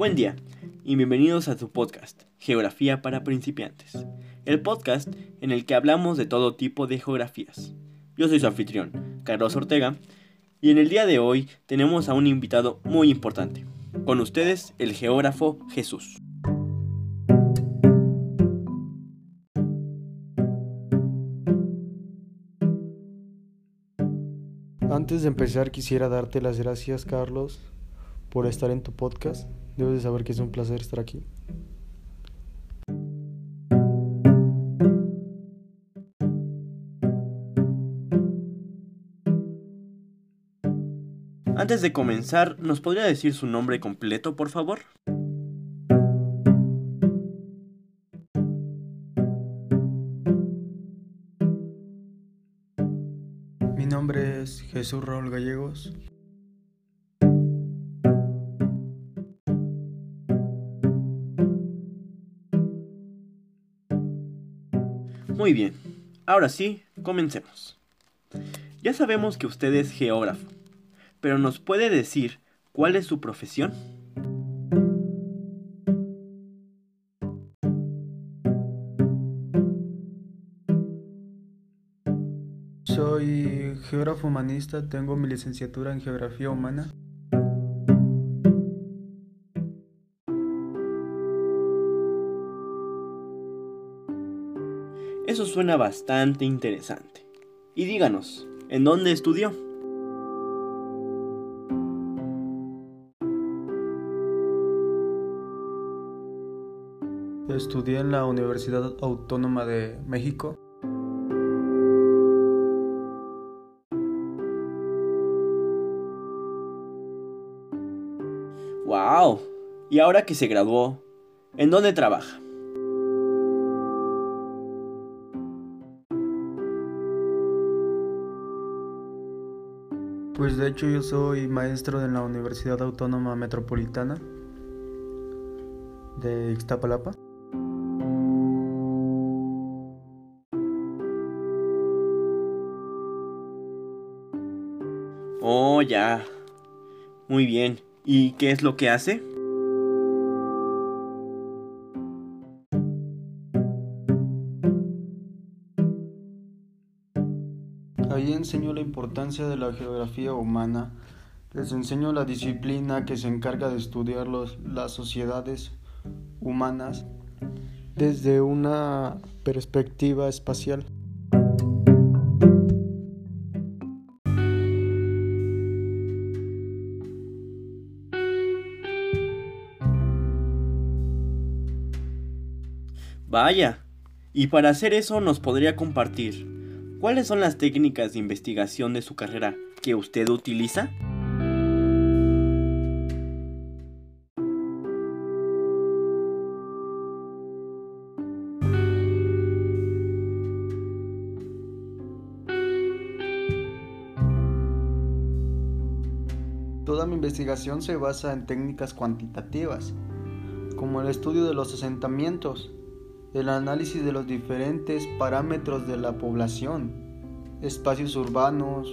Buen día y bienvenidos a tu podcast, Geografía para principiantes, el podcast en el que hablamos de todo tipo de geografías. Yo soy su anfitrión, Carlos Ortega, y en el día de hoy tenemos a un invitado muy importante. Con ustedes, el geógrafo Jesús. Antes de empezar quisiera darte las gracias Carlos por estar en tu podcast. Debes de saber que es un placer estar aquí. Antes de comenzar, ¿nos podría decir su nombre completo, por favor? Mi nombre es Jesús Raúl Gallegos. Muy bien, ahora sí, comencemos. Ya sabemos que usted es geógrafo, pero ¿nos puede decir cuál es su profesión? Soy geógrafo humanista, tengo mi licenciatura en geografía humana. Suena bastante interesante. Y díganos, ¿en dónde estudió? Estudié en la Universidad Autónoma de México. ¡Wow! Y ahora que se graduó, ¿en dónde trabaja? Pues de hecho yo soy maestro en la Universidad Autónoma Metropolitana de Ixtapalapa. Oh, ya. Muy bien. ¿Y qué es lo que hace? Ahí enseño la importancia de la geografía humana. Les enseño la disciplina que se encarga de estudiar los, las sociedades humanas desde una perspectiva espacial. Vaya. Y para hacer eso nos podría compartir cuáles son las técnicas de investigación de su carrera que usted utiliza. Toda mi investigación se basa en técnicas cuantitativas, como el estudio de los asentamientos, el análisis de los diferentes parámetros de la población, espacios urbanos,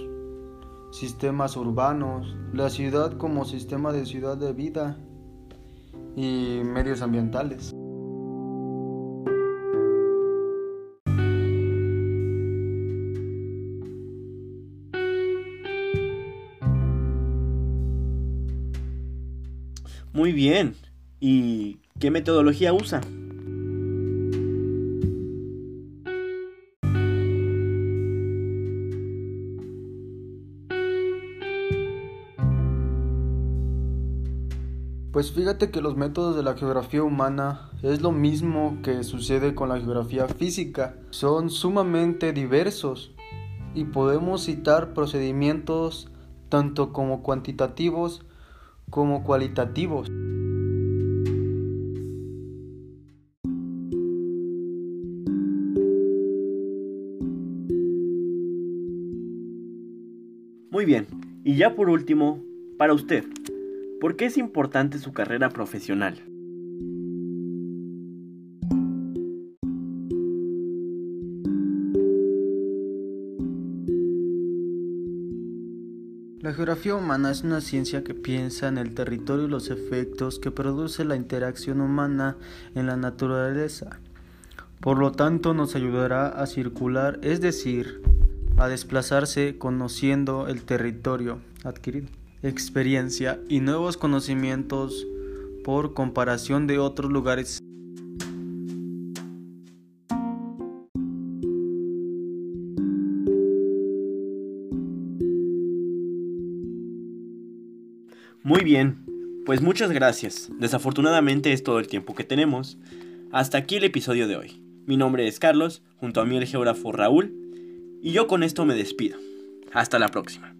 sistemas urbanos, la ciudad como sistema de ciudad de vida y medios ambientales. Muy bien. ¿Y qué metodología usa? Pues fíjate que los métodos de la geografía humana es lo mismo que sucede con la geografía física. Son sumamente diversos y podemos citar procedimientos tanto como cuantitativos como cualitativos. Muy bien. Y ya por último, para usted, ¿por qué es importante su carrera profesional? La geografía humana es una ciencia que piensa en el territorio y los efectos que produce la interacción humana en la naturaleza. Por lo tanto, nos ayudará a circular, es decir, a desplazarse conociendo el territorio adquirido, experiencia y nuevos conocimientos por comparación de otros lugares. Muy bien, pues muchas gracias. Desafortunadamente es todo el tiempo que tenemos. Hasta aquí el episodio de hoy. Mi nombre es Carlos, junto a mí el geógrafo Raúl, y yo con esto me despido. Hasta la próxima.